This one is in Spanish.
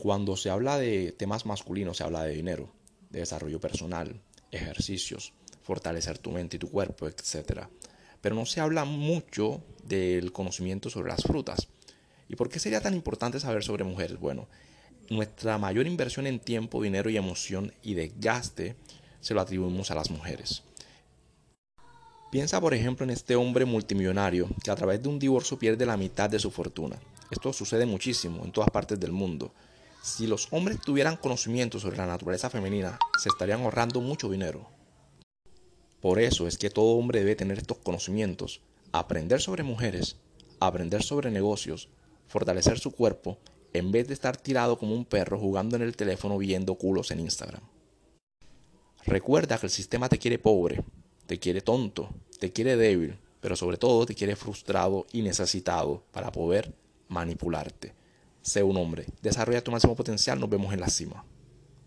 Cuando se habla de temas masculinos, se habla de dinero, de desarrollo personal, ejercicios, fortalecer tu mente y tu cuerpo, etc. Pero no se habla mucho del conocimiento sobre las frutas. ¿Y por qué sería tan importante saber sobre mujeres? Bueno, nuestra mayor inversión en tiempo, dinero y emoción y desgaste se lo atribuimos a las mujeres. Piensa por ejemplo en este hombre multimillonario que a través de un divorcio pierde la mitad de su fortuna. Esto sucede muchísimo en todas partes del mundo. Si los hombres tuvieran conocimiento sobre la naturaleza femenina, se estarían ahorrando mucho dinero. Por eso es que todo hombre debe tener estos conocimientos, aprender sobre mujeres, aprender sobre negocios, fortalecer su cuerpo, en vez de estar tirado como un perro jugando en el teléfono viendo culos en Instagram. Recuerda que el sistema te quiere pobre, te quiere tonto, te quiere débil, pero sobre todo te quiere frustrado y necesitado para poder manipularte. Sé un hombre, desarrolla tu máximo potencial, nos vemos en la cima.